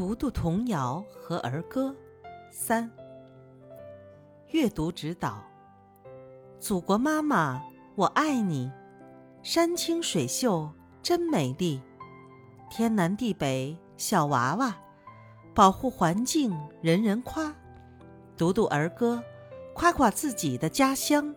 读读童谣和儿歌。三、阅读指导。祖国妈妈，我爱你。山清水秀真美丽，天南地北小娃娃，保护环境人人夸。读读儿歌，夸夸自己的家乡。